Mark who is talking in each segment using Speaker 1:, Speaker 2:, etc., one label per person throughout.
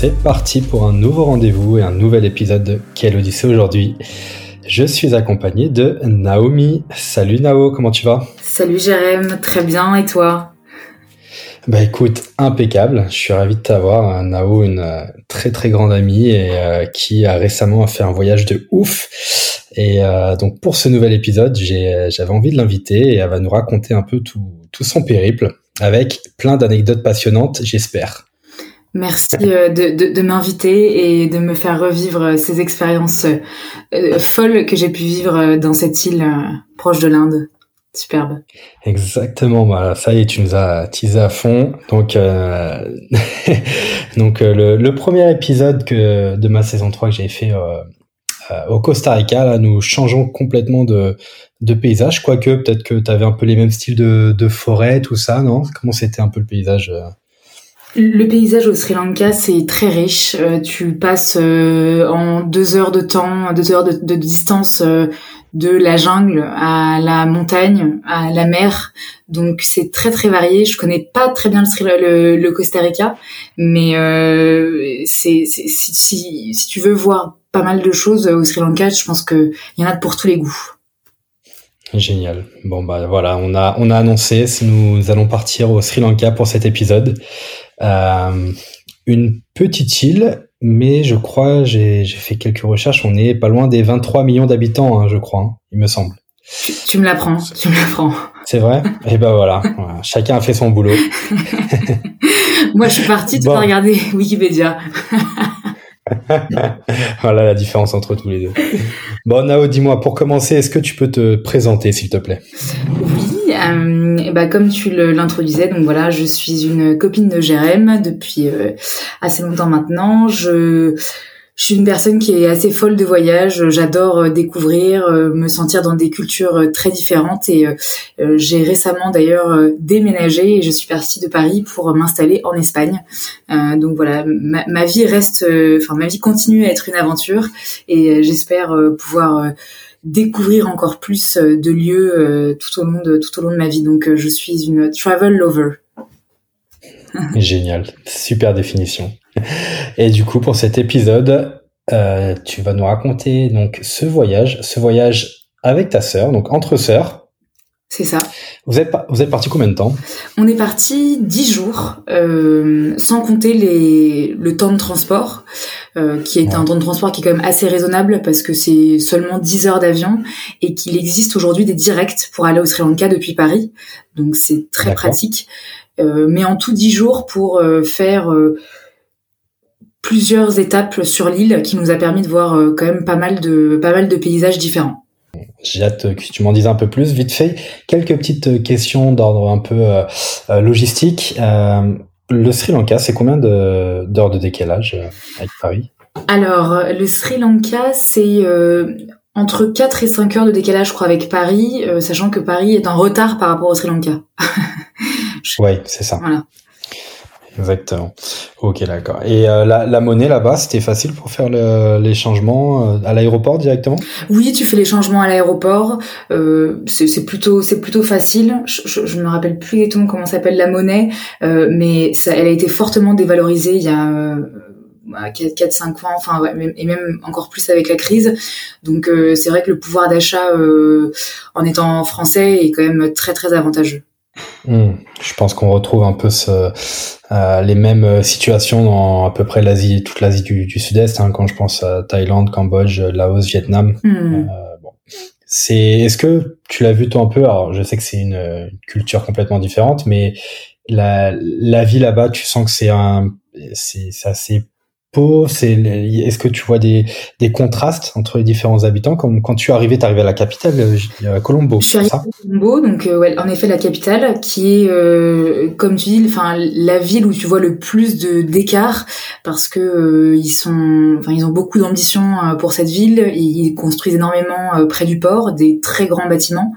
Speaker 1: C'est parti pour un nouveau rendez-vous et un nouvel épisode de Quelle Odyssée aujourd'hui. Je suis accompagné de Naomi. Salut Nao, comment tu vas?
Speaker 2: Salut Jérém, très bien et toi?
Speaker 1: Bah écoute, impeccable. Je suis ravi de t'avoir. Nao, une euh, très très grande amie et euh, qui a récemment fait un voyage de ouf. Et euh, donc pour ce nouvel épisode, j'avais envie de l'inviter et elle va nous raconter un peu tout, tout son périple avec plein d'anecdotes passionnantes, j'espère.
Speaker 2: Merci euh, de, de, de m'inviter et de me faire revivre ces expériences euh, folles que j'ai pu vivre dans cette île euh, proche de l'Inde. Superbe.
Speaker 1: Exactement. Bah, ça y est, tu nous as teasé à fond. Donc, euh, donc le, le, premier épisode que de ma saison 3 que j'ai fait au Costa Rica, là, nous changeons complètement de, de paysage. Quoique, peut-être que tu avais un peu les mêmes styles de, de forêt, tout ça, non? Comment c'était un peu le paysage
Speaker 2: le paysage au Sri Lanka, c'est très riche. Euh, tu passes euh, en deux heures de temps, deux heures de, distance euh, de la jungle à la montagne, à la mer. Donc c'est très très varié. Je connais pas très bien le, Sri, le, Costa Rica, mais c'est si, tu veux voir pas mal de choses au Sri Lanka, je pense que il y en a pour tous les goûts.
Speaker 1: Génial. Bon bah voilà, on a on a annoncé si nous allons partir au Sri Lanka pour cet épisode. Euh, une petite île, mais je crois, j'ai fait quelques recherches, on est pas loin des 23 millions d'habitants, hein, je crois, hein, il me semble.
Speaker 2: Tu, me l'apprends, tu me l'apprends.
Speaker 1: C'est vrai? Et eh ben voilà, chacun a fait son boulot.
Speaker 2: Moi, je suis partie, tu bon. regarder Wikipédia.
Speaker 1: voilà la différence entre tous les deux. Bon, Nao, dis-moi, pour commencer, est-ce que tu peux te présenter, s'il te plaît?
Speaker 2: Oui, euh, bah, comme tu l'introduisais, donc voilà, je suis une copine de Jérém depuis euh, assez longtemps maintenant. Je je suis une personne qui est assez folle de voyage. J'adore euh, découvrir, euh, me sentir dans des cultures euh, très différentes. Et j'ai récemment d'ailleurs déménagé et je suis partie de Paris pour m'installer en Espagne. donc voilà, ma, ma vie reste, enfin ma vie continue à être une aventure et j'espère pouvoir découvrir encore plus de lieux tout au long de tout au long de ma vie. Donc je suis une travel lover.
Speaker 1: Génial, super définition. Et du coup, pour cet épisode, euh, tu vas nous raconter donc ce voyage, ce voyage avec ta sœur, donc entre sœurs.
Speaker 2: C'est ça.
Speaker 1: Vous êtes, vous êtes parti combien de temps?
Speaker 2: On est parti dix jours, euh, sans compter les, le temps de transport, euh, qui est ouais. un temps de transport qui est quand même assez raisonnable parce que c'est seulement 10 heures d'avion et qu'il existe aujourd'hui des directs pour aller au Sri Lanka depuis Paris. Donc c'est très pratique. Euh, mais en tout dix jours pour faire plusieurs étapes sur l'île qui nous a permis de voir quand même pas mal de pas mal de paysages différents.
Speaker 1: J'ai hâte que tu m'en dises un peu plus. Vite fait, quelques petites questions d'ordre un peu euh, logistique. Euh, le Sri Lanka, c'est combien d'heures de, de, décalage avec Paris?
Speaker 2: Alors, le Sri Lanka, c'est euh, entre 4 et 5 heures de décalage, je crois, avec Paris, sachant que Paris est en retard par rapport au Sri Lanka.
Speaker 1: Oui, c'est ça. Voilà. Exactement. Ok, d'accord. Et euh, la, la, monnaie là-bas, c'était facile pour faire le, les changements euh, à l'aéroport directement?
Speaker 2: Oui, tu fais les changements à l'aéroport. Euh, c'est plutôt, c'est plutôt facile. Je, je, je, me rappelle plus exactement comment s'appelle la monnaie, euh, mais ça, elle a été fortement dévalorisée il y a. 4-5 ans, enfin ouais, et même encore plus avec la crise. Donc euh, c'est vrai que le pouvoir d'achat en étant français est quand même très très avantageux.
Speaker 1: Mmh. Je pense qu'on retrouve un peu ce, euh, les mêmes situations dans à peu près l'Asie, toute l'Asie du, du Sud-Est, hein, quand je pense à Thaïlande, Cambodge, Laos, Vietnam.
Speaker 2: Mmh.
Speaker 1: Euh, bon. C'est, est-ce que tu l'as vu toi un peu? Alors, je sais que c'est une, une, culture complètement différente, mais la, la vie là-bas, tu sens que c'est un, c'est, c'est assez C'est est-ce que tu vois des, des contrastes entre les différents habitants? Comme quand tu es arrivé, tu arrivé à la capitale, euh, Colombo.
Speaker 2: Je suis arrivé à Colombo, donc euh, ouais, en effet la capitale, qui est euh, comme tu dis, enfin la ville où tu vois le plus de d'écart parce que ils sont, enfin ils ont beaucoup d'ambition pour cette ville. Ils construisent énormément près du port des très grands bâtiments.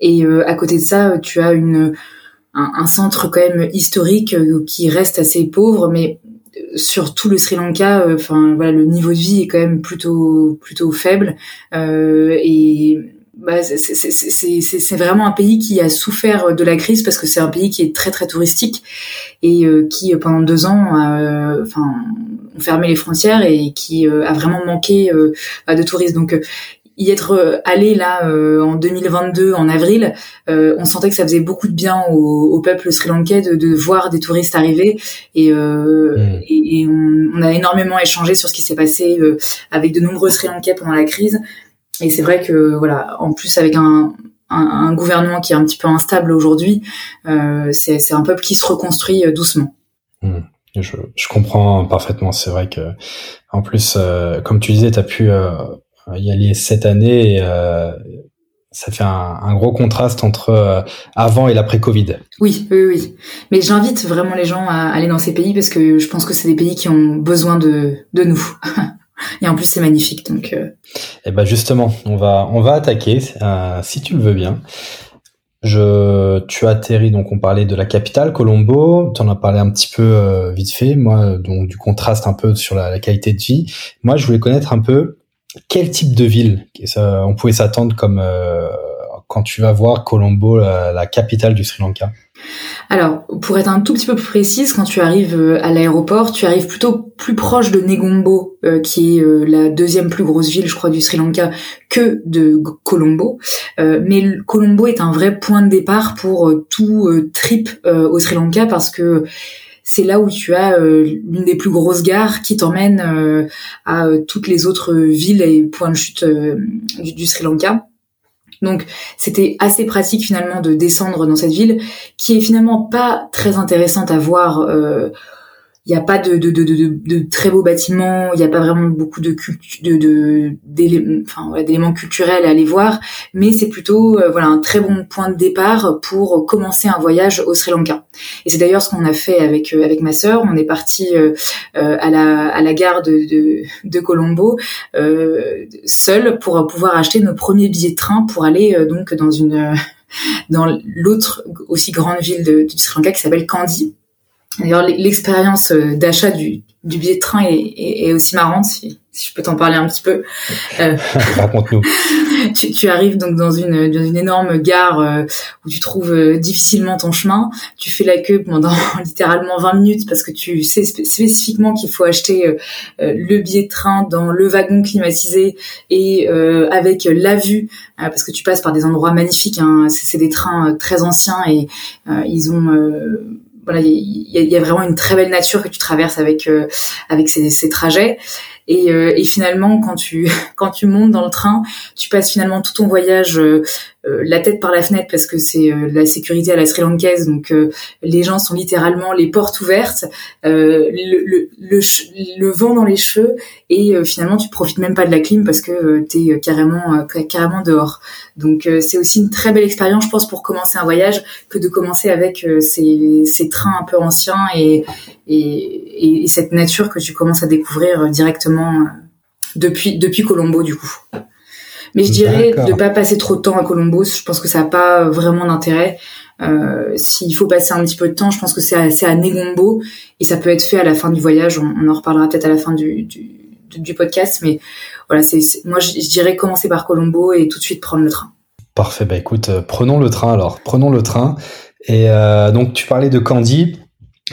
Speaker 2: Et à côté de ça, tu as une un, un, centre quand même historique qui reste assez pauvre, mais sur tout le Sri Lanka, euh, enfin voilà, le niveau de vie est quand même plutôt plutôt faible. Euh, et bah, c'est vraiment un pays qui a souffert de la crise parce que c'est un pays qui est très très touristique et euh, qui pendant deux ans enfin ont fermé les frontières et qui a vraiment manqué bah, de touristes y être euh, allé là euh, en 2022 en avril, euh, on sentait que ça faisait beaucoup de bien au, peuple sri-lankais de, de, voir des touristes arriver et, mm. et, on, a énormément échangé sur ce qui s'est passé avec de nombreux sri-lankais pendant la crise. Et c'est vrai que voilà, en plus avec un, un, gouvernement qui est un petit peu instable aujourd'hui, c'est un peuple qui se reconstruit doucement.
Speaker 1: Mm. Je, je, comprends parfaitement. C'est vrai que, en plus, comme tu disais, tu as pu y aller cette année et euh, ça fait un, gros contraste entre euh, avant et l'après Covid.
Speaker 2: Oui, oui, oui. Mais j'invite vraiment les gens à aller dans ces pays parce que je pense que c'est des pays qui ont besoin de, de nous. et en plus, c'est magnifique. Donc. Euh...
Speaker 1: Eh ben justement, on va on va attaquer euh, si tu le veux bien. Je, tu atterris donc on parlait de la capitale Colombo, tu en as parlé un petit peu vite fait, moi donc du contraste un peu sur la, la, qualité de vie. Moi je voulais connaître un peu quel type de ville on pouvait s'attendre comme euh, quand tu vas voir Colombo, la, capitale du Sri Lanka?
Speaker 2: Alors, pour être un tout petit peu plus précise, quand tu arrives euh, à l'aéroport, tu arrives plutôt plus proche de Negombo, euh, qui est la deuxième plus grosse ville, je crois, du Sri Lanka, que de Colombo. mais Colombo est un vrai point de départ pour tout trip au Sri Lanka parce que c'est là où tu as euh, l'une des plus grosses gares qui t'emmène euh, à euh, toutes les autres villes et points de chute du, Sri Lanka. Donc c'était assez pratique finalement de descendre dans cette ville qui est finalement pas très intéressante à voir il n'y a pas de, de, de, de, très beaux bâtiments, il n'y a pas vraiment beaucoup de de d'éléments enfin, culturels à aller voir, mais c'est plutôt euh, voilà un très bon point de départ pour commencer un voyage au Sri Lanka. Et c'est d'ailleurs ce qu'on a fait avec euh, avec ma sœur. On est parti euh, à la à la gare de de, Colombo seul pour pouvoir acheter nos premiers billets de train pour aller donc dans une dans l'autre aussi grande ville du Sri Lanka qui s'appelle Kandy D'ailleurs, l'expérience euh, d'achat du, du, billet de train est, est, aussi marrante, si, si, je peux t'en parler un petit peu.
Speaker 1: Euh, Raconte-nous.
Speaker 2: Tu, tu, arrives donc dans une, dans une énorme gare euh, où tu trouves euh, difficilement ton chemin. Tu fais la queue pendant littéralement 20 minutes parce que tu sais spécifiquement qu'il faut acheter le billet de train dans le wagon climatisé et avec la vue parce que tu passes par des endroits magnifiques. Hein. C'est des trains très anciens et ils ont il y, a, vraiment une très belle nature que tu traverses avec euh, avec ces, trajets. Et, euh, et, finalement, quand tu quand tu montes dans le train, tu passes finalement tout ton voyage euh, la tête par la fenêtre parce que c'est la sécurité à la Sri Lankaise. Donc les gens sont littéralement les portes ouvertes, le, le, le, le, vent dans les cheveux et finalement tu profites même pas de la clim parce que tu es carrément carrément dehors. Donc c'est aussi une très belle expérience, je pense, pour commencer un voyage que de commencer avec ces, ces trains un peu anciens et, et, et cette nature que tu commences à découvrir directement euh, depuis depuis Colombo du coup. Mais je dirais de pas passer trop de temps à Colombo. Je pense que ça n'a pas vraiment d'intérêt. Euh, S'il faut passer un petit peu de temps, je pense que c'est à, à Negombo et ça peut être fait à la fin du voyage. On, en reparlera peut-être à la fin du, du, podcast. Mais voilà, c'est moi je, dirais commencer par Colombo et tout de suite prendre le train.
Speaker 1: Parfait. Bah écoute, euh, prenons le train alors. Prenons le train. Et euh, donc tu parlais de Candy.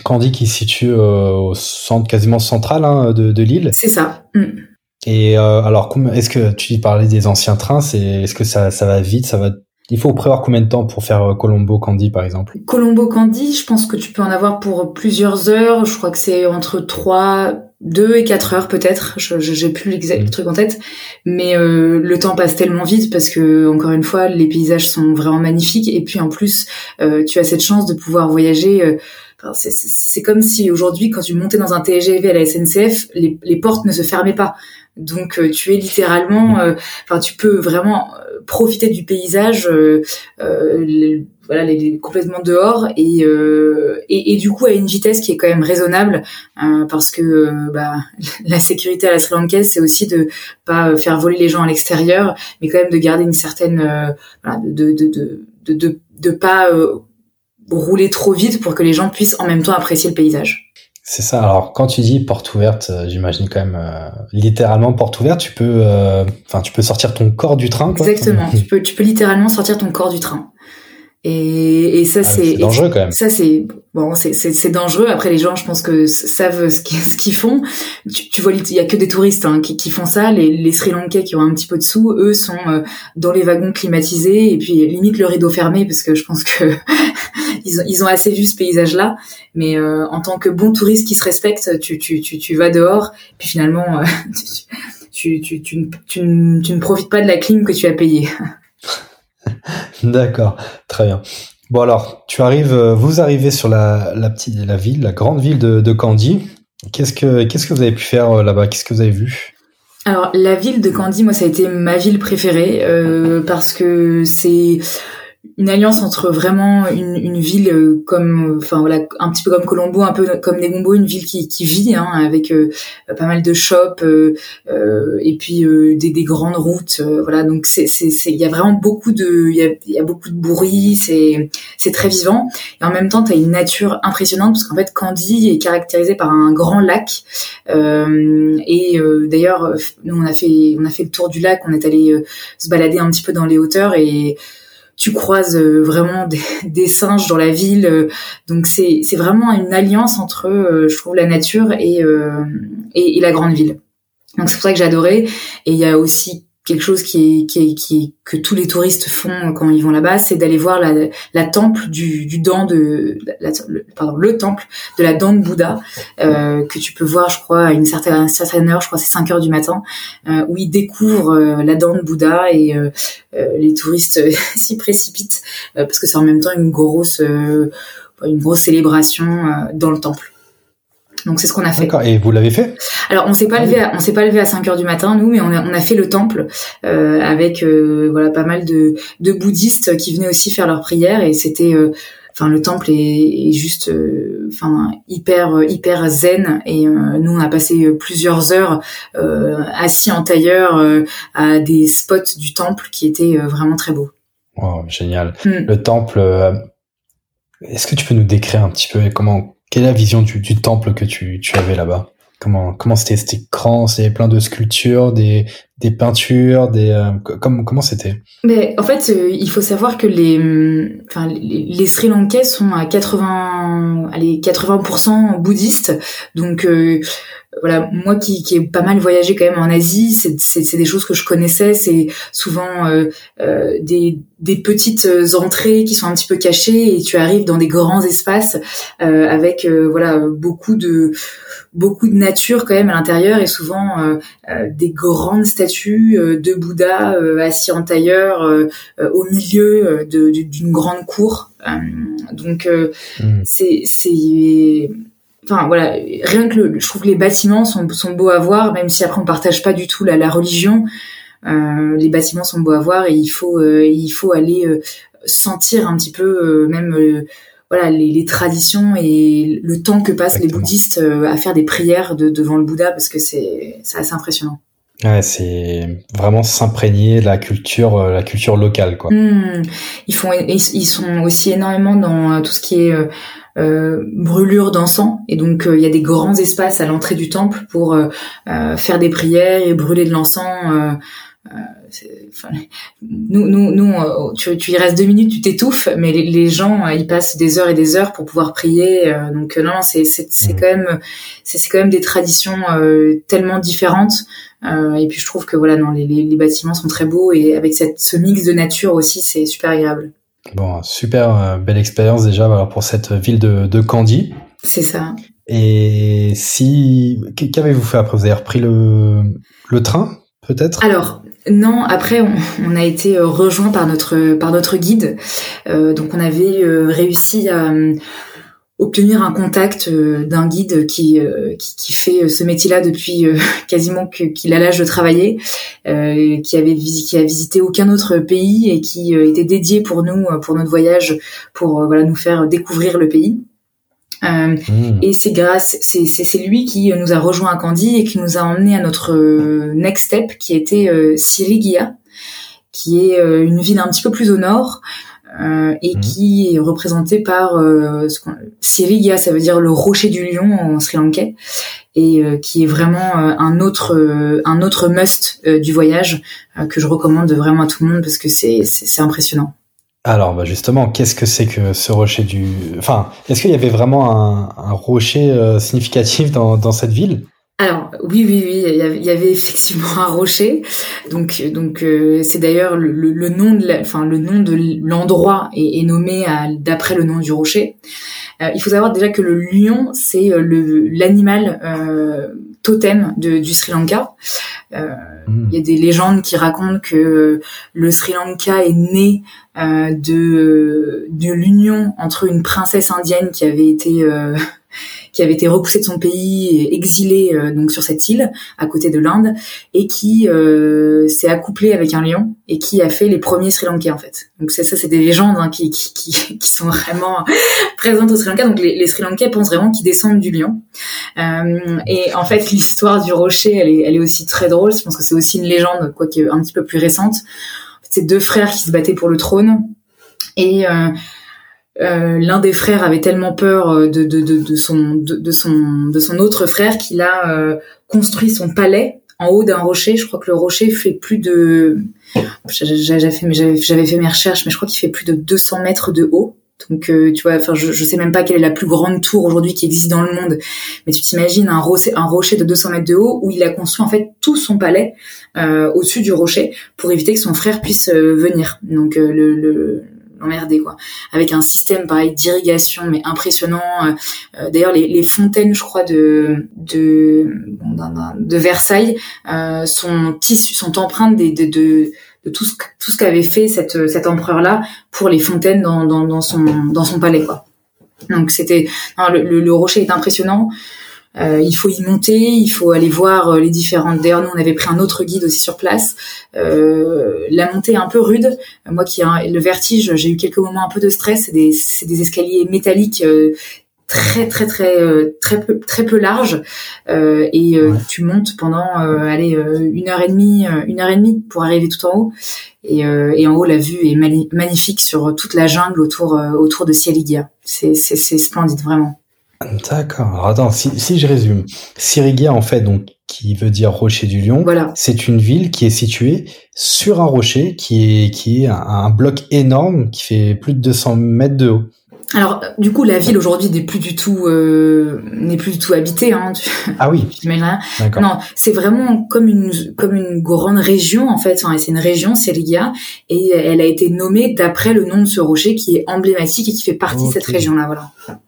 Speaker 1: Candy qui se situe euh, au centre quasiment central hein, de, de l'île.
Speaker 2: C'est ça. Mm.
Speaker 1: Et euh, alors, est-ce que tu parlais des anciens trains C'est est-ce que ça, ça va vite Ça va il faut prévoir combien de temps pour faire euh, Colombo Candy par exemple?
Speaker 2: Colombo Candy, je pense que tu peux en avoir pour plusieurs heures. Je crois que c'est entre 3, 2 et 4 heures peut-être. Je j'ai plus l'exact mm. truc en tête, mais euh, le temps passe tellement vite parce que encore une fois, les paysages sont vraiment magnifiques et puis en plus, euh, tu as cette chance de pouvoir voyager c'est comme si aujourd'hui, quand tu montais dans un TGV à la SNCF, les, les portes ne se fermaient pas. Donc euh, tu es littéralement, euh, enfin tu peux vraiment euh, profiter du paysage, voilà, complètement dehors et, et, du coup à une vitesse qui est quand même raisonnable parce que bah, la sécurité à la Sri Lankaise c'est aussi de pas faire voler les gens à l'extérieur, mais quand même de garder une certaine, de, de, de, de, de, de pas rouler trop vite pour que les gens puissent en même temps apprécier le paysage.
Speaker 1: C'est ça. Alors, quand tu dis porte ouverte, euh, j'imagine quand même euh, littéralement porte ouverte. Tu peux, euh, enfin, tu peux sortir ton corps du train.
Speaker 2: Quoi. Exactement. tu peux, tu peux littéralement sortir ton corps du train. Et, et ça, ah, c'est
Speaker 1: dangereux quand même.
Speaker 2: Ça, c'est bon, c'est dangereux. Après, les gens, je pense que savent ce qu'ils font. Tu, tu vois, il y a que des touristes hein, qui, qui, font ça. Les, les Sri Lankais qui ont un petit peu de sous, eux, sont euh, dans les wagons climatisés et puis limite le rideau fermé parce que je pense que ils, ont, ils ont assez vu ce paysage-là. Mais euh, en tant que bon touriste qui se respecte, tu, tu, tu, tu vas dehors. Puis finalement, euh, tu, tu, tu, tu, ne profites pas de la clim que tu as payée.
Speaker 1: D'accord, très bien. Bon alors, tu arrives, euh, vous arrivez sur la, petite, la ville, la grande ville de, Candy. Qu'est-ce que qu'est-ce que vous avez pu faire euh, là-bas? Qu'est-ce que vous avez vu?
Speaker 2: Alors la ville de Candy, moi ça a été ma ville préférée euh, parce que c'est une alliance entre vraiment une, une ville euh, comme enfin voilà un petit peu comme Colombo un peu comme Negombo une ville qui, qui vit hein, avec euh, pas mal de shops euh, euh et puis des, des, grandes routes voilà. Donc c'est c'est il y a vraiment beaucoup de il y a, y a, beaucoup de bruit c'est c'est très vivant. Et en même temps tu as une nature impressionnante parce qu'en fait Candy est caractérisé par un grand lac et d'ailleurs nous on a fait on a fait le tour du lac on est allé se balader un petit peu dans les hauteurs et tu croises euh, vraiment des, singes dans la ville. Euh, donc c'est c'est vraiment une alliance entre, euh, je trouve, la nature et, et, et la grande ville. Donc c'est pour ça que adoré. Et il y a aussi quelque chose qui est, qui est, qui que tous les touristes font quand ils vont là-bas, c'est d'aller voir la, la temple du, du dent de, le, pardon, le temple de la dent de Bouddha euh, que tu peux voir, je crois, à une certaine, certaine heure, je crois c'est 5 heures du matin, euh, où ils découvrent euh, la dent de Bouddha et euh, euh, les touristes s'y précipitent parce que c'est en même temps une grosse, une grosse célébration dans le temple. Donc c'est ce qu'on a fait.
Speaker 1: D'accord. Et vous l'avez fait?
Speaker 2: Alors on s'est pas ah levé, à, on s'est pas levé à 5 heures du matin nous, mais on a, on a fait le temple euh, avec euh, voilà pas mal de, de bouddhistes qui venaient aussi faire leurs prières et c'était euh, Enfin, le temple est, est juste, euh, enfin, hyper, hyper zen. Et nous, on a passé plusieurs heures assis en tailleur à des spots du temple qui étaient vraiment très beaux.
Speaker 1: Oh, génial. Hmm. Le temple. Est-ce que tu peux nous décrire un petit peu comment quelle est la vision du, temple que tu, tu avais là-bas? Comment comment c'était? C'était grand, c'était plein de sculptures, des des peintures, des euh, comment c'était?
Speaker 2: En fait, euh, il faut savoir que les enfin les, les, Sri Lankais sont à 80 allez 80% bouddhistes. Donc euh, voilà, moi qui, qui ai pas mal voyagé quand même en Asie, c'est des choses que je connaissais. C'est souvent euh, euh, des, des petites entrées qui sont un petit peu cachées et tu arrives dans des grands espaces euh, avec euh, voilà beaucoup de beaucoup de nature quand même à l'intérieur et souvent euh, des grandes statues de Bouddha assis en tailleur au milieu d'une grande cour. donc mmh. c'est c'est enfin voilà, rien que le, je trouve que les bâtiments sont, sont beaux à voir, même si après on partage pas du tout la, la religion. Euh, les bâtiments sont beaux à voir et il faut euh, il faut aller euh, sentir un petit peu même voilà les, les, traditions et le temps que passent les bouddhistes à faire des prières de, devant le Bouddha parce que c'est c'est assez impressionnant.
Speaker 1: Ouais, c'est vraiment s'imprégner la culture, la culture locale, quoi.
Speaker 2: Mmh. Ils font, ils, sont aussi énormément dans tout ce qui est euh, brûlure d'encens et donc euh, il y a des grands espaces à l'entrée du temple pour euh, faire des prières et brûler de l'encens. Enfin, nous, nous, nous tu, tu, y restes deux minutes, tu t'étouffes, mais les, gens, ils passent des heures et des heures pour pouvoir prier. donc non, c'est c'est mmh. quand même c'est quand même des traditions tellement différentes. et puis je trouve que voilà, non, les, les, bâtiments sont très beaux et avec cette ce mix de nature aussi, c'est super agréable.
Speaker 1: Bon, super euh, belle expérience déjà alors pour cette ville de, de Candy.
Speaker 2: C'est ça.
Speaker 1: Et si qu'avez-vous fait après? Vous avez repris le, le train peut-être?
Speaker 2: Alors non, après on, on, a été euh, rejoint par notre par notre guide. Euh, donc on avait euh, réussi à obtenir un contact d'un guide qui, qui, qui fait ce métier-là depuis quasiment qu'il a l'âge de travailler, qui avait qui a visité aucun autre pays et qui était dédié pour nous pour notre voyage pour voilà nous faire découvrir le pays. Euh, hmm. Et c'est grâce, c'est, c'est, lui qui nous a rejoint à Candy et qui nous a emmené à notre euh, next step, qui était euh, Sirigia, qui est euh, une ville un petit peu plus au nord euh, et hmm. qui est représentée par euh, Sirigia, ça veut dire le rocher du lion en sri lankais, et qui est vraiment un autre un autre must du voyage que je recommande vraiment à tout le monde parce que c'est, c'est, impressionnant.
Speaker 1: Alors, bah justement, qu'est-ce que c'est que ce rocher du... Enfin, est-ce qu'il y avait vraiment un, rocher euh, significatif dans, cette ville?
Speaker 2: Alors oui oui oui il y avait, effectivement un rocher donc donc euh, c'est d'ailleurs le, nom de enfin le nom de l'endroit est, nommé d'après le nom du rocher. Euh, il faut savoir déjà que le lion c'est le l'animal totem de, du Sri Lanka. Hmm. Il y a des légendes qui racontent que le Sri Lanka est né euh, de de l'union entre une princesse indienne qui avait été euh, qui avait été repoussée de son pays et exilée euh, donc sur cette île à côté de l'Inde et qui s'est accouplée avec un lion et qui a fait les premiers Sri Lankais en fait. Donc ça, ça c'est des légendes hein, qui, qui, qui, qui, sont vraiment présentes au Sri Lanka. Donc les, les Sri Lankais pensent vraiment qu'ils descendent du lion. Euh, et en fait l'histoire du rocher, elle est, elle est aussi très drôle. Je pense que c'est aussi une légende, quoique un petit peu plus récente c'est deux frères qui se battaient pour le trône et euh, euh, l'un des frères avait tellement peur euh, de, de, de, de son de, son de son autre frère qu'il a construit son palais en haut d'un rocher. Je crois que le rocher fait plus de j'avais fait fait mes recherches, mais je crois qu'il fait plus de 200 mètres de haut. Donc euh, tu vois, enfin je, je sais même pas quelle est la plus grande tour aujourd'hui qui existe dans le monde, mais tu t'imagines un rocher, un rocher de 200 mètres de haut où il a construit en fait tout son palais euh, au-dessus du rocher pour éviter que son frère puisse euh, venir. Donc le, le l'emmerder quoi avec un système pareil d'irrigation mais impressionnant d'ailleurs les, les, fontaines je crois de de de Versailles sont tissus sont empreintes des, de, de de tout ce tout ce qu'avait fait cette cet empereur là pour les fontaines dans, dans, dans son dans son palais quoi. Donc c'était le, le, rocher est impressionnant. Euh, il faut y monter, il faut aller voir euh, les différentes. D'ailleurs, nous on avait pris un autre guide aussi sur place. Euh, la montée est un peu rude. Moi qui ai le vertige, j'ai eu quelques moments un peu de stress. C'est des, des escaliers métalliques euh, très très très euh, très peu très peu large euh, et euh, tu montes pendant allez une heure et demie une heure et demie pour arriver tout en haut et, et en haut la vue est magnifique sur toute la jungle autour autour de c'est c'est splendide vraiment
Speaker 1: d'accord alors attends si si je résume Sirigia en fait donc qui veut dire rocher du lion.
Speaker 2: Voilà.
Speaker 1: C'est une ville qui est située sur un rocher qui est qui est un, un bloc énorme qui fait plus de 200 mètres de haut.
Speaker 2: Alors, du coup, la ville aujourd'hui n'est plus du tout euh, n'est plus du tout habitée. Hein,
Speaker 1: ah oui.
Speaker 2: Non, c'est vraiment comme une comme une grande région en fait. Enfin, c'est une région, c'est Riga, et elle a été nommée d'après le nom de ce rocher qui est emblématique et qui fait partie de cette région-là. Voilà.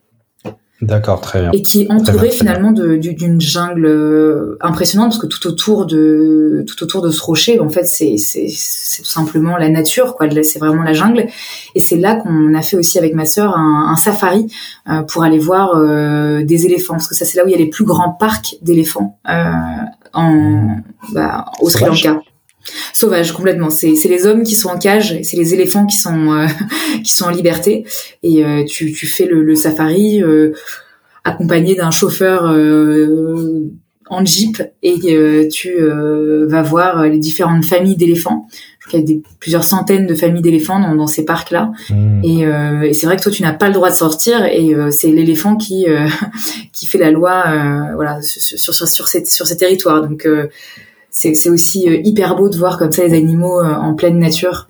Speaker 1: D'accord, très bien.
Speaker 2: Et qui est entouré finalement d'une jungle euh, impressionnante parce que tout autour de tout autour de ce rocher, en fait, c'est c'est tout simplement la nature, quoi. C'est vraiment la jungle. Et c'est là qu'on a fait aussi avec ma sœur un, un safari euh, pour aller voir euh, des éléphants, parce que ça c'est là où il y a les plus grands parcs d'éléphants en bah, au Sri Lanka sauvage complètement. C'est les hommes qui sont en cage, c'est les éléphants qui sont euh, qui sont en liberté. Et euh, tu, tu fais le, le safari euh, accompagné d'un chauffeur en jeep et tu vas voir les différentes familles d'éléphants. Il y a des, plusieurs centaines de familles d'éléphants dans, dans, ces parcs-là. Mmh. Et, et c'est vrai que toi, tu n'as pas le droit de sortir et c'est l'éléphant qui qui fait la loi, voilà, sur sur, sur, sur, ces, sur ces territoires. Donc c'est aussi euh, hyper beau de voir comme ça les animaux euh, en pleine nature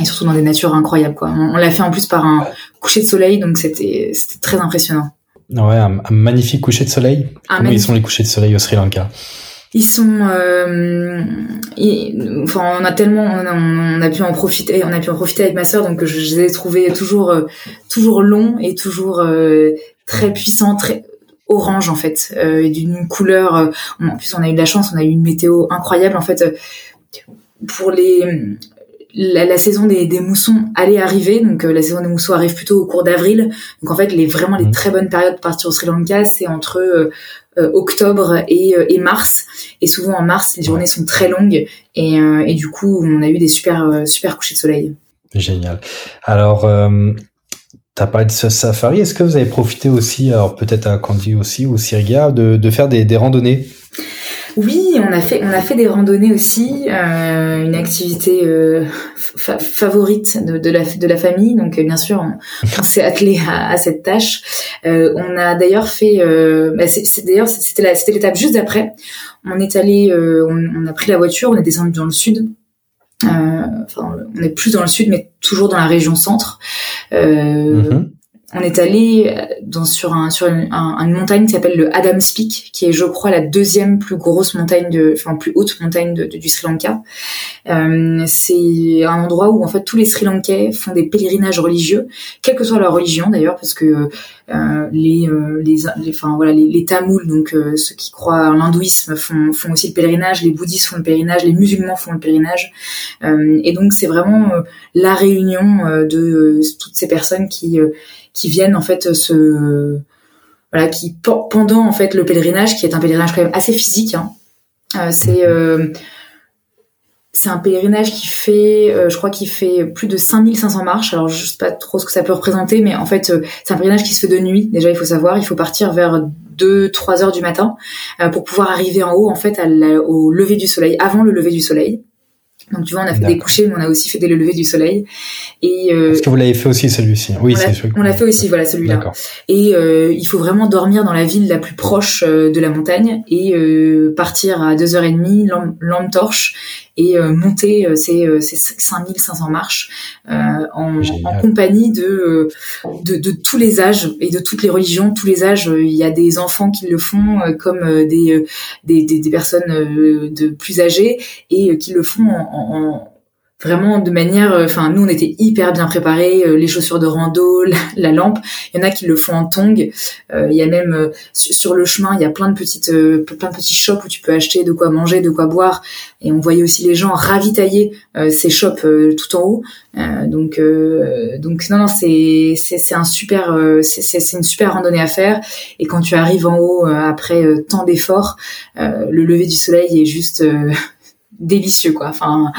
Speaker 2: et surtout dans des natures incroyables quoi. On, l'a fait en plus par un coucher de soleil donc c'était c'était très impressionnant.
Speaker 1: Ouais, un, magnifique coucher de soleil. Comment ils sont les couchers de soleil au Sri Lanka?
Speaker 2: Ils sont, euh, enfin, on a tellement, on a, pu en profiter, on a pu en profiter avec ma sœur, donc je, les ai trouvés toujours, toujours longs et toujours très puissants, très, orange en fait euh, d'une couleur euh, en plus on a eu de la chance on a eu une météo incroyable en fait euh, pour les la, saison des, des, moussons allait arriver, donc la saison des moussons arrive plutôt au cours d'avril. Donc en fait, les vraiment les très bonnes périodes pour partir au Sri Lanka, c'est entre octobre et, et, mars. Et souvent en mars, les journées sont très longues et, et du coup, on a eu des super super couchers de soleil.
Speaker 1: Génial. Alors, T'as parlé de ce safari. Est-ce que vous avez profité aussi, alors peut-être à Candy aussi ou Siriga, de, de faire des, randonnées?
Speaker 2: Oui, on a fait on a fait des randonnées aussi, euh, une activité euh, favorite de, la famille. Donc bien sûr, on, s'est attelé à, cette tâche. Euh, on a d'ailleurs fait, euh, bah d'ailleurs c'était l'étape juste d'après. On est allé, euh, on, a pris la voiture, on est descendu dans le sud euh, enfin, on est plus dans le sud, mais toujours dans la région centre. Euh, mhm on est allé euh, dans, sur, un, sur une, une montagne qui s'appelle le Adams Peak, qui est, je crois, la deuxième plus grosse montagne de, enfin plus haute montagne de, du Sri Lanka. Euh, c'est un endroit où en fait tous les Sri Lankais font des pèlerinages religieux, quelle que soit leur religion d'ailleurs, parce que euh, les, euh, les, enfin voilà, les, les Tamouls, donc euh, ceux qui croient en l'hindouisme, font, font aussi le pèlerinage, les bouddhistes font le pèlerinage, les musulmans font le pèlerinage, et donc c'est vraiment la réunion de toutes ces personnes qui qui viennent en fait se voilà qui pendant en fait le pèlerinage qui est un pèlerinage quand même assez physique hein, c'est euh, c'est un pèlerinage qui fait, euh, je crois qu'il fait plus de 5500 marches. Alors je sais pas trop ce que ça peut représenter, mais en fait euh, c'est un pèlerinage qui se fait de nuit. Déjà il faut savoir, il faut partir vers 2-3 heures du matin euh, pour pouvoir arriver en haut en fait à au lever du soleil, avant le lever du soleil. Donc tu vois, on a fait des couchers, mais on a aussi fait des levées du soleil. Et
Speaker 1: euh, est-ce que vous l'avez fait aussi celui-ci
Speaker 2: Oui, c'est sûr. On l'a fait aussi, voilà celui-là. Et euh, il faut vraiment dormir dans la ville la plus proche euh, de la montagne et euh, partir à 2h30, lampe, lampe torche et euh, monter euh, ces, euh, ces 5500 marches en, en, compagnie de, de, de tous les âges et de toutes les religions, tous les âges. Il y a des enfants qui le font comme des, des, des, des personnes de plus âgées et qui le font en, en vraiment de manière euh, enfin nous on était hyper bien préparés euh, les chaussures de rando la, lampe. Il y en a qui le font en tong euh, il y a même sur le chemin il y a plein de petites plein de petits shops où tu peux acheter de quoi manger de quoi boire. Et on voyait aussi les gens ravitailler ces shops tout en haut. Donc donc non non c'est c'est un super c'est une super randonnée à faire. Et quand tu arrives en haut après tant d'efforts le lever du soleil est juste délicieux quoi. Enfin.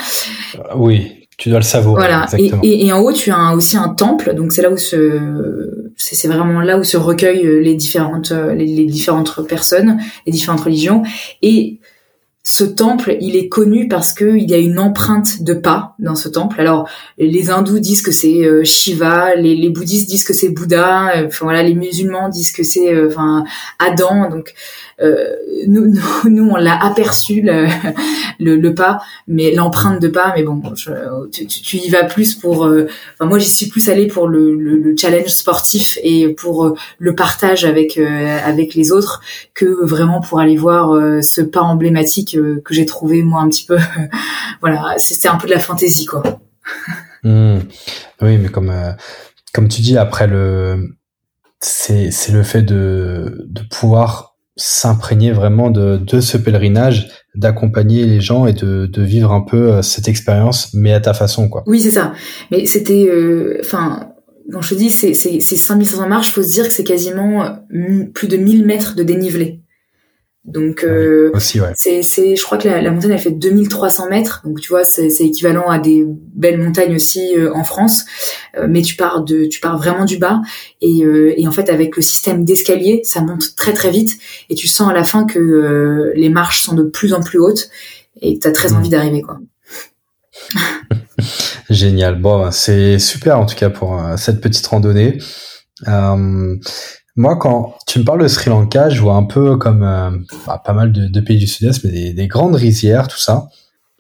Speaker 1: Oui, tu dois le savoir.
Speaker 2: Voilà. Et, en haut, tu as aussi un temple, donc c'est là où se, c'est vraiment là où se recueillent les différentes, les, différentes personnes, les différentes religions. Et ce temple, il est connu parce que il y a une empreinte de pas dans ce temple. Alors, les hindous disent que c'est euh, Shiva, les, les, bouddhistes disent que c'est Bouddha, euh, enfin voilà, les musulmans disent que c'est euh, enfin Adam. Donc, euh, nous, nous, on l'a aperçu le, le, pas, mais l'empreinte de pas. Mais bon, tu, tu, y vas plus pour. Enfin, moi, j'y suis plus allée pour le, le, challenge sportif et pour le partage avec avec les autres que vraiment pour aller voir ce pas emblématique que j'ai trouvé moi un petit peu. voilà, c'était un peu de la fantaisie quoi.
Speaker 1: Mmh. Oui, mais comme comme tu dis après le c'est c'est le fait de de pouvoir s'imprégner vraiment de, de ce pèlerinage, d'accompagner les gens et de, de vivre un peu euh, cette expérience, mais à ta façon, quoi.
Speaker 2: Oui, c'est ça. Mais c'était, euh, enfin, quand je te dis, c'est, c'est, c'est 5500 marches, faut se dire que c'est quasiment euh, plus de 1000 mètres de dénivelé. Donc euh, c'est c'est je crois que la, la, montagne elle fait 2300 mètres donc tu vois c'est c'est équivalent à des belles montagnes aussi euh, en France euh, mais tu pars de tu pars vraiment du bas et et en fait avec le système d'escalier ça monte très très vite et tu sens à la fin que les marches sont de plus en plus hautes et tu as très mmh. envie d'arriver quoi.
Speaker 1: Génial. Bon, c'est super en tout cas pour cette petite randonnée. Euh, moi, quand tu me parles de Sri Lanka, je vois un peu comme euh, bah, pas mal de, pays du Sud-Est, mais des, des, grandes rizières, tout ça.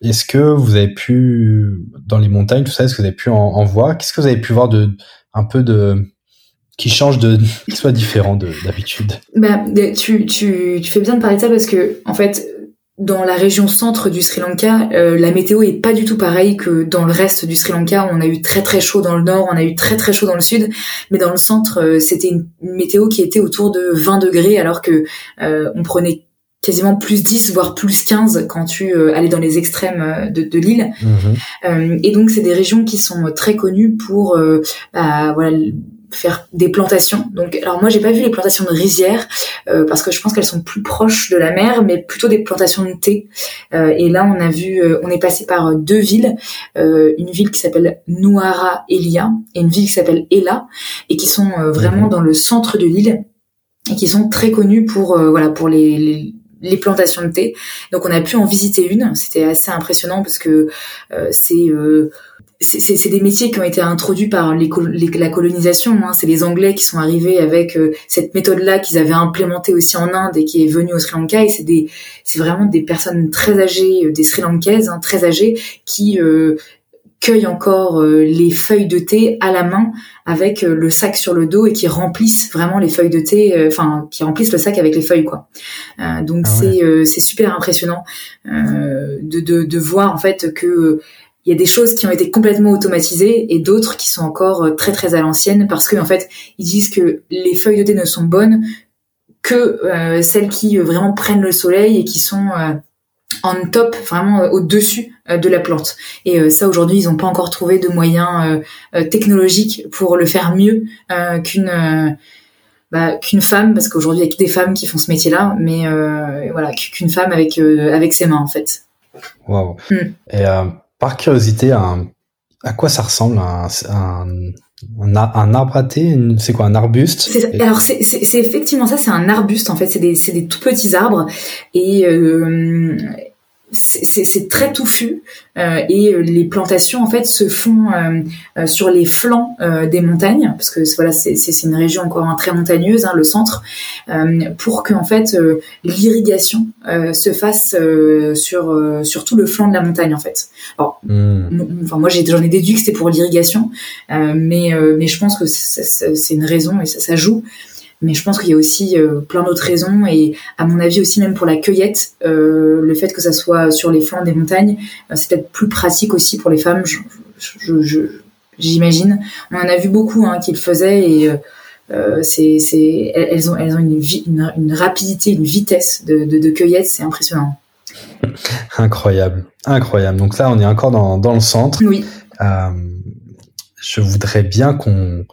Speaker 1: Est-ce que vous avez pu, dans les montagnes, tout ça, est-ce que vous avez pu en, voir? Qu'est-ce que vous avez pu voir de un peu de qui change de qui soit différent de d'habitude?
Speaker 2: Bah, tu, tu, tu fais bien de parler de ça parce que en fait dans la région centre du Sri Lanka, euh, la météo est pas du tout pareille que dans le reste du Sri Lanka. On a eu très très chaud dans le nord, on a eu très très chaud dans le sud, mais dans le centre, euh, c'était une, météo qui était autour de 20 degrés, alors que euh, on prenait quasiment plus 10 voire plus 15 quand tu allais dans les extrêmes de, de l'île
Speaker 1: Mhm.
Speaker 2: et donc c'est des régions qui sont très connues pour bah, voilà faire des plantations. Donc, alors moi j'ai pas vu les plantations de rizières euh, parce que je pense qu'elles sont plus proches de la mer, mais plutôt des plantations de thé. Euh, et là on a vu, euh, on est passé par deux villes, une ville qui s'appelle Nouara Elia et une ville qui s'appelle Ela, et qui sont vraiment dans le centre de l'île et qui sont très connues pour voilà pour les, les les plantations de thé. Donc on a pu en visiter une. C'était assez impressionnant parce que euh, c'est euh, c'est des métiers qui ont été introduits par les, la colonisation. Hein. C'est les Anglais qui sont arrivés avec euh, cette méthode-là qu'ils avaient implémentée aussi en Inde et qui est venue au Sri Lanka. Et c'est des, c'est vraiment des personnes très âgées, des Sri Lankaises hein, très âgées, qui euh, cueillent encore euh, les feuilles de thé à la main avec euh, le sac sur le dos et qui remplissent vraiment les feuilles de thé, euh, enfin qui remplissent le sac avec les feuilles quoi. donc ah c'est c'est super impressionnant de, de, de voir en fait que il y a des choses qui ont été complètement automatisées et d'autres qui sont encore très très à l'ancienne parce que en fait ils disent que les feuilles de thé ne sont bonnes que celles qui vraiment prennent le soleil et qui sont en top, vraiment euh, au-dessus euh, de la plante. Et euh, ça, aujourd'hui, ils n'ont pas encore trouvé de moyens technologiques pour le faire mieux qu'une bah, qu'une femme, parce qu'aujourd'hui, il y a que des femmes qui font ce métier-là, mais voilà, qu'une femme avec avec ses mains, en fait.
Speaker 1: Et par curiosité, à quoi ça ressemble un, un, un, arbre à thé C'est quoi un arbuste?
Speaker 2: Alors c'est effectivement ça, c'est un arbuste en fait. C'est des, des tout petits arbres. Et euh, c'est très touffu euh, et euh, les plantations en fait se font euh, sur les flancs des montagnes parce que voilà c'est une région encore très montagneuse hein, le centre pour que en fait l'irrigation se fasse sur sur tout le flanc de la montagne en fait. Alors, hmm. enfin moi j'en ai, déduit que c'était pour l'irrigation mais mais je pense que c'est une raison et ça, ça joue mais je pense qu'il y a aussi euh, plein d'autres raisons et à mon avis aussi même pour la cueillette, euh, le fait que ça soit sur les flancs des montagnes, euh, c'est peut-être plus pratique aussi pour les femmes. J'imagine. On en a vu beaucoup hein, qui le faisaient et c'est, c'est, elles ont, elles ont une, une, une rapidité, une vitesse de, de, de cueillette, c'est impressionnant.
Speaker 1: Incroyable, incroyable. Donc là, on est encore dans, dans le centre.
Speaker 2: Oui.
Speaker 1: je voudrais bien qu'on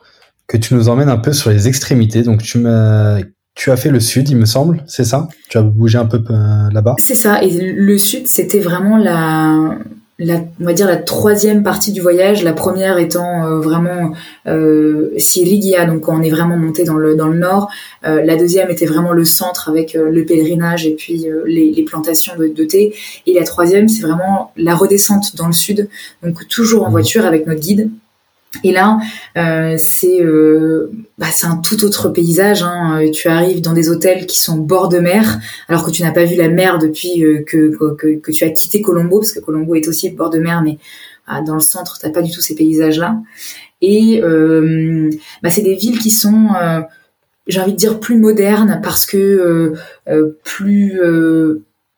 Speaker 1: que tu nous emmènes un peu sur les extrémités. Donc tu m'as tu as fait le sud, il me semble, c'est ça? Tu as bougé un peu euh, là-bas?
Speaker 2: C'est ça. Et le sud, c'était vraiment la, la, on va dire la troisième partie du voyage. La première étant euh, vraiment euh, donc on est vraiment monté dans le dans le nord. Euh, la deuxième était vraiment le centre avec le pèlerinage et puis les, les, plantations de, de, thé. Et la troisième, c'est vraiment la redescente dans le sud, donc toujours en mmh. voiture avec notre guide. Et là, euh, c'est euh, bah, un tout autre paysage. Hein. Tu arrives dans des hôtels qui sont bord de mer, alors que tu n'as pas vu la mer depuis euh, que, que, tu as quitté Colombo, parce que Colombo est aussi bord de mer, mais ah, dans le centre, t'as pas du tout ces paysages-là. Et euh, bah, c'est des villes qui sont, euh, j'ai envie de dire, plus modernes parce que plus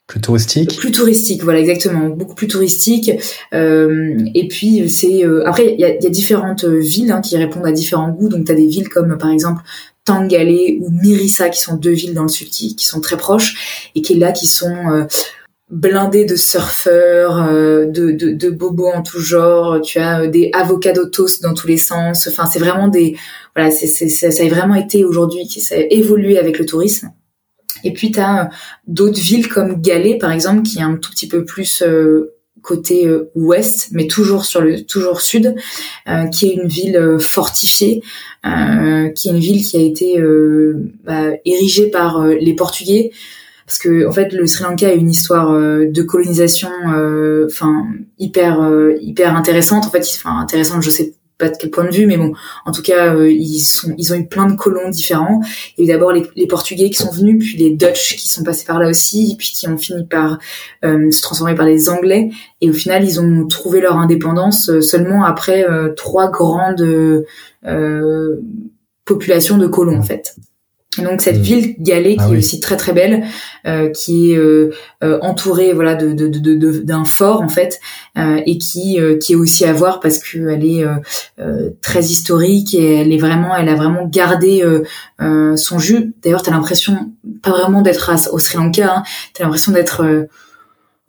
Speaker 1: plus touristique
Speaker 2: Plus touristique, voilà, exactement. Beaucoup plus touristique. Euh, et puis, c'est... Euh, après, il y a, y a, différentes villes hein, qui répondent à différents goûts. Donc, tu as des villes comme, par exemple, Tangale ou Mirissa, qui sont deux villes dans le sud qui, qui sont très proches, et qui, là, qui sont... Euh, blindées de surfeurs, euh, de, de, de, bobos en tout genre. Tu as des avocados toast dans tous les sens. Enfin, c'est vraiment des voilà, c'est, ça, ça a vraiment été aujourd'hui, ça a évolué avec le tourisme. Et puis tu as euh, d'autres villes comme Galais par exemple qui est un tout petit peu plus euh, côté euh, ouest, mais toujours sur le toujours sud, qui est une ville fortifiée, qui est une ville qui a été bah, érigée par les Portugais, parce que en fait le Sri Lanka a une histoire de colonisation, enfin hyper hyper intéressante. En fait, enfin intéressante, je sais de quel point de vue, mais bon, en tout cas, euh, ils ont eu plein de colons différents. Il y a eu d'abord les, Portugais qui sont venus, puis les Dutch qui sont passés par là aussi, puis qui ont fini par euh, se transformer par les Anglais. Et au final, ils ont trouvé leur indépendance euh, seulement après trois grandes populations de colons, en fait. Donc cette hmm. ville Galé qui ah est aussi très très belle, euh, qui est euh, euh, entourée voilà de d'un de, de, fort en fait et qui qui est aussi à voir parce que elle est très historique et elle est vraiment elle a vraiment gardé son jus. D'ailleurs t'as l'impression pas vraiment d'être au Sri Lanka, hein, t'as l'impression d'être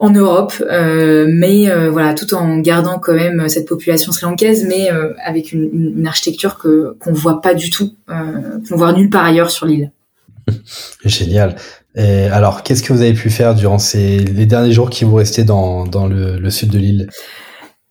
Speaker 2: en Europe, euh, mais euh, voilà, tout en gardant quand même cette population sri-lankaise, mais euh, avec une, une, architecture que qu'on voit pas du tout, qu'on voit nulle part ailleurs sur l'île.
Speaker 1: Génial. Et alors, qu'est-ce que vous avez pu faire durant ces les derniers jours qui vous restaient dans dans le, le sud de l'île?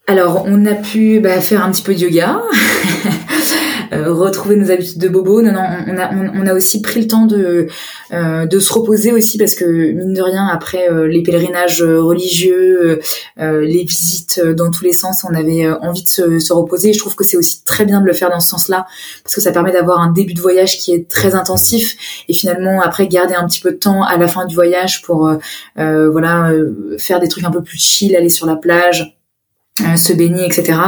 Speaker 2: Alors, on a pu bah, faire un petit peu de yoga. Euh, retrouver nos habitudes de bobo. Non, non, on a, on, a aussi pris le temps de, euh, de se reposer aussi parce que mine de rien, après euh, les pèlerinages religieux, les visites dans tous les sens, on avait envie de se, se reposer. je trouve que c'est aussi très bien de le faire dans ce sens-là parce que ça permet d'avoir un début de voyage qui est très intensif et finalement après garder un petit peu de temps à la fin du voyage pour voilà faire des trucs un peu plus chill, aller sur la plage se baigner, etc.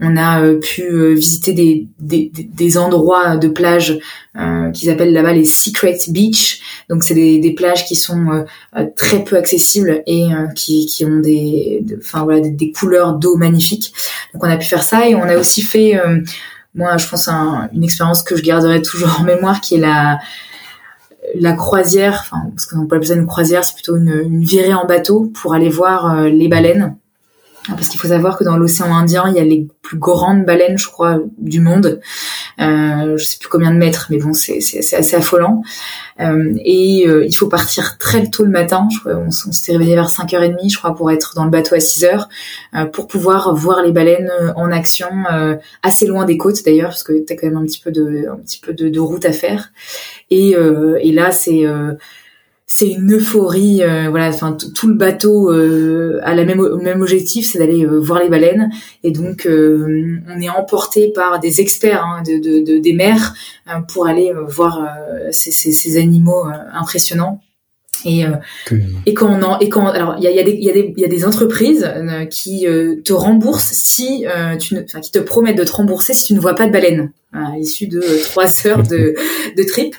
Speaker 2: On a euh, pu euh, visiter des, des, des, endroits de plage qu'ils appellent là-bas les secret beach. Donc c'est des, des, plages qui sont très peu accessibles et qui, qui ont des, enfin voilà, des, couleurs d'eau magnifiques. Donc on a pu faire ça et on a aussi fait, moi je pense une expérience que je garderai toujours en mémoire, qui est la la croisière, enfin parce qu'on peut appeler ça une croisière, c'est plutôt une, une virée en bateau pour aller voir les baleines. Ah, parce qu'il faut savoir que dans l'océan Indien, il y a les plus grandes baleines, je crois, du monde. Euh, je sais plus combien de mètres, mais bon, c'est assez affolant. Euh, et euh, il faut partir très tôt le matin. Je crois, on, s'était réveillé vers 5h30, je crois, pour être dans le bateau à 6h, euh, pour pouvoir voir les baleines en action, assez loin des côtes d'ailleurs, parce que tu as quand même un petit peu de, un petit peu de, de route à faire. Et, et là, c'est c'est une euphorie euh, voilà enfin tout le bateau euh, a la même même objectif c'est d'aller euh, voir les baleines. Et donc on est emporté par des experts hein, de, de, des mers pour aller voir ces, ces, animaux impressionnants et, et quand on en, et quand alors il y a, y, a des, y, a des, y a des entreprises qui te remboursent si tu ne, enfin qui te promettent de te rembourser si tu ne vois pas de baleines à l'issue de euh, trois heures de, de trip.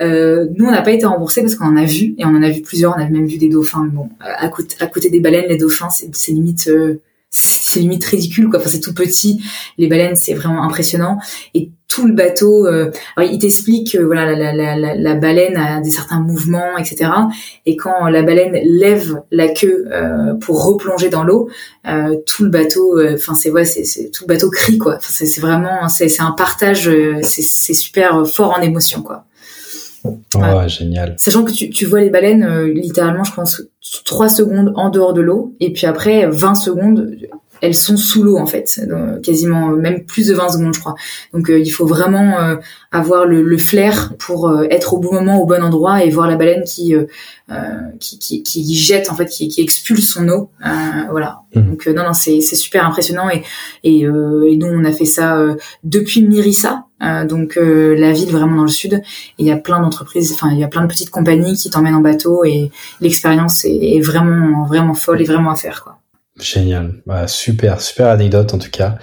Speaker 2: Euh, nous, on n'a pas été remboursés parce qu'on en a vu et on en a vu plusieurs. On a même vu des dauphins. bon, à côté, à côté des baleines, les dauphins, c'est limite, euh, c'est limite ridicule. Quoi. Enfin, c'est tout petit. Les baleines, c'est vraiment impressionnant. Et tout le bateau. Euh, alors, il t'explique que voilà, la, la, la, la, baleine a des certains mouvements, etc. Et quand la baleine lève la queue euh, pour replonger dans l'eau, euh, tout le bateau, euh, enfin c'est ouais, c'est tout le bateau crie quoi. Enfin, c'est vraiment, c'est un partage, euh, c'est super fort en émotion quoi.
Speaker 1: Ouais, génial.
Speaker 2: Sachant que tu, tu vois les baleines, littéralement, je pense, 3 secondes en dehors de l'eau, et puis après 20 secondes elles sont sous l'eau en fait, quasiment même plus de 20 secondes je crois. Donc euh, il faut vraiment euh, avoir le, le, flair pour euh, être au bon moment, au bon endroit et voir la baleine qui qui, qui, qui, jette en fait, qui, qui expulse son eau. voilà. Mmh. Donc non non c'est c'est super impressionnant et et, et nous on a fait ça depuis Mirissa. donc la ville vraiment dans le sud et il y a plein d'entreprises enfin il y a plein de petites compagnies qui t'emmènent en bateau et l'expérience est, est, vraiment vraiment folle et vraiment à faire quoi
Speaker 1: Génial. Bah, super, super anecdote en tout cas.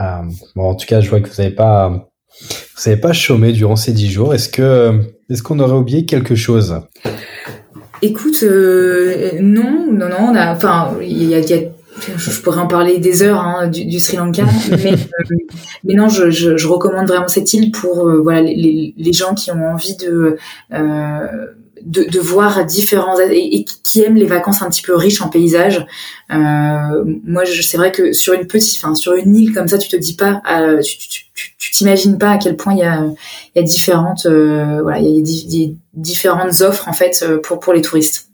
Speaker 1: Euh, bon, en tout cas, je vois que vous n'avez pas, vous n'avez pas chômé durant ces dix jours. Est-ce que, est-ce qu'on aurait oublié quelque chose?
Speaker 2: Écoute, euh, non, non, non. On a, enfin, il y a, y a je, pourrais en parler des heures hein, du, du, Sri Lanka, mais, euh, mais non, je, je, je, recommande vraiment cette île pour euh, voilà les, les, gens qui ont envie de euh, de, de, voir différents et, qui aiment les vacances un petit peu riches en paysages. Euh, moi, c'est vrai que sur une petite, enfin sur une île comme ça, tu te dis pas, euh, tu t'imagines pas à quel point il y a, y a différentes, euh, voilà, il y a, différentes offres en fait euh, pour pour les touristes.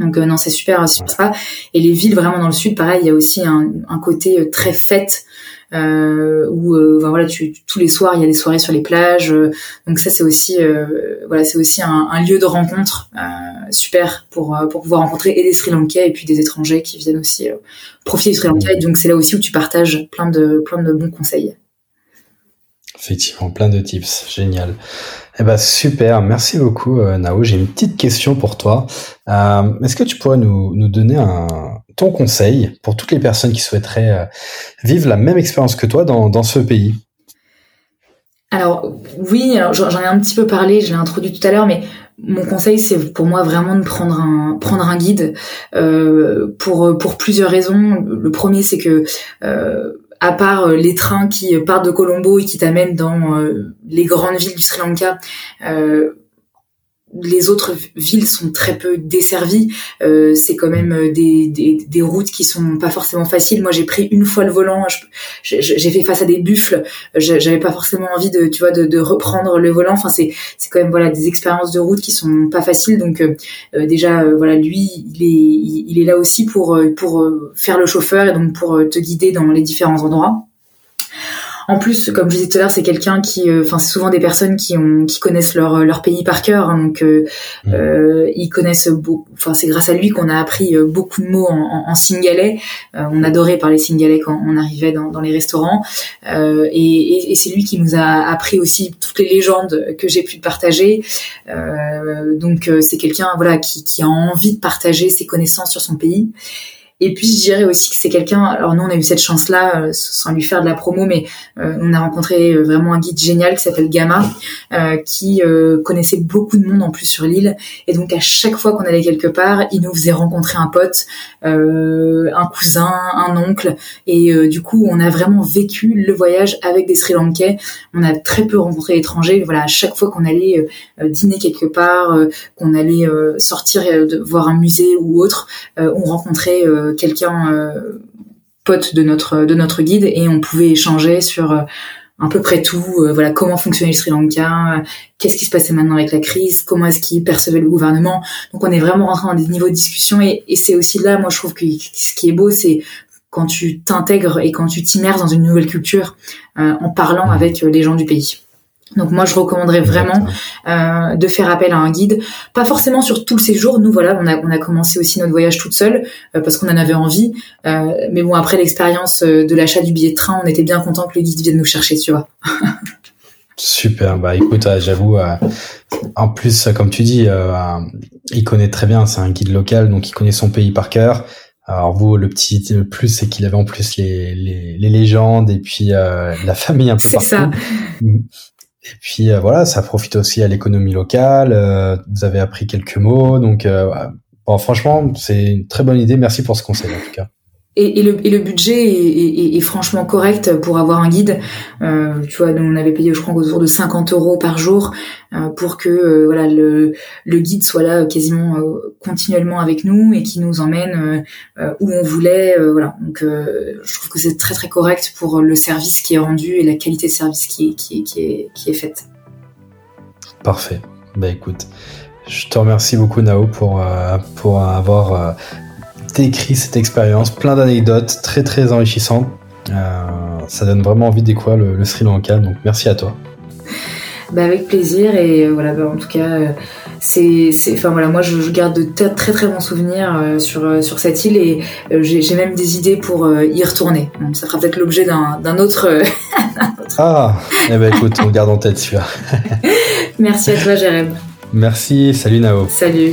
Speaker 2: Donc euh, non, c'est super, super ça. Et les villes vraiment dans le sud, pareil, il y a aussi un, un côté très fête euh, où euh, voilà, tu, tous les soirs il y a des soirées sur les plages. Euh, donc ça c'est aussi euh, voilà, c'est aussi un, un, lieu de rencontre super pour pour pouvoir rencontrer et des Sri Lankais et puis des étrangers qui viennent aussi profiter du Sri Lanka. Et donc c'est là aussi où tu partages plein de plein de bons conseils.
Speaker 1: Effectivement, plein de tips, génial. Eh ben super, merci beaucoup Nao. J'ai une petite question pour toi. Euh, Est-ce que tu pourrais nous, nous donner un, ton conseil pour toutes les personnes qui souhaiteraient euh, vivre la même expérience que toi dans, ce pays?
Speaker 2: Alors oui, alors j'en ai un petit peu parlé, je l'ai introduit tout à l'heure, mais mon conseil c'est pour moi vraiment de prendre un guide euh, pour plusieurs raisons. Le premier c'est que euh, à part les trains qui partent de Colombo et qui t'amènent dans les grandes villes du Sri Lanka, les autres villes sont très peu desservies. Euh, c'est quand même euh, des, des, routes qui sont pas forcément faciles. Moi, j'ai pris une fois le volant. J'ai fait face à des buffles. J'avais pas forcément envie de, tu vois, de, reprendre le volant. Enfin, c'est c'est quand même voilà des expériences de route qui sont pas faciles. Donc euh, euh déjà, voilà, lui, il est il est là aussi pour pour faire le chauffeur et donc pour te guider dans les différents endroits. En plus, comme je disais tout à l'heure, c'est quelqu'un qui, euh, enfin, c'est souvent des personnes qui ont, qui connaissent leur leur pays par cœur, hein, donc euh, mmh. euh, ils connaissent beaucoup. Enfin, c'est grâce à lui qu'on a appris beaucoup de mots en, en, en singalais. on adorait parler singalais quand on arrivait dans, dans les restaurants, et, et, et c'est lui qui nous a appris aussi toutes les légendes que j'ai pu partager. donc, c'est quelqu'un, voilà, qui, qui a envie de partager ses connaissances sur son pays. Et puis je dirais aussi que c'est quelqu'un. Alors nous on a eu cette chance-là, euh, sans lui faire de la promo, mais euh, on a rencontré euh, vraiment un guide génial qui s'appelle Gamma, qui connaissait beaucoup de monde en plus sur l'île. Et donc à chaque fois qu'on allait quelque part, il nous faisait rencontrer un pote, un cousin, un oncle. Et du coup on a vraiment vécu le voyage avec des Sri Lankais. On a très peu rencontré d'étrangers. Voilà, à chaque fois qu'on allait dîner quelque part, qu'on allait sortir voir un musée ou autre, on rencontrait quelqu'un euh, pote de notre de notre guide et on pouvait échanger sur euh, à peu près tout, euh, voilà comment fonctionnait le Sri Lanka, qu'est-ce qui se passait maintenant avec la crise, comment est-ce qu'il percevait le gouvernement. Donc on est vraiment rentré dans des niveaux de discussion et, et c'est aussi là, moi je trouve que ce qui est beau, c'est quand tu t'intègres et quand tu t'immerses dans une nouvelle culture en parlant avec les gens du pays. Donc moi je recommanderais vraiment euh, de faire appel à un guide, pas forcément sur tout le séjour. Nous voilà, on a on a commencé aussi notre voyage toute seule euh, parce qu'on en avait envie. Euh, mais bon après l'expérience euh, de l'achat du billet de train, on était bien content que le guide vienne nous chercher, tu vois.
Speaker 1: Super, bah écoute, j'avoue, en plus comme tu dis, il connaît très bien, c'est un guide local, donc il connaît son pays par cœur. Alors vous, le petit le plus, c'est qu'il avait en plus les, les, les légendes et puis la famille un peu partout. C'est ça. Et puis euh, voilà, ça profite aussi à l'économie locale. Euh, vous avez appris quelques mots, donc euh, franchement, c'est une très bonne idée. Merci pour ce conseil en tout cas.
Speaker 2: Et, le, et, le, budget est, est, est, franchement correct pour avoir un guide. Euh, tu vois, nous on avait payé, je crois, autour de 50 euros par jour euh, pour que euh, voilà le, guide soit là quasiment continuellement avec nous et qui nous emmène où on voulait. voilà, donc je trouve que c'est très très correct pour le service qui est rendu et la qualité de service qui, qui, qui, est, qui est faite.
Speaker 1: Parfait. Bah écoute, je te remercie beaucoup Nao pour pour avoir écrit cette expérience, plein d'anecdotes très très enrichissantes. Euh, ça donne vraiment envie de découvrir le, Sri Lanka, donc merci à toi.
Speaker 2: Bah avec plaisir et euh, voilà bah, en tout cas euh, c'est enfin voilà moi je, garde de très très bons souvenirs sur sur cette île et j'ai même des idées pour y retourner. Donc ça fera peut-être l'objet d'un autre,
Speaker 1: ah eh ben écoute on garde en tête celui-là.
Speaker 2: Merci à toi Jérém.
Speaker 1: Merci salut Nao.
Speaker 2: Salut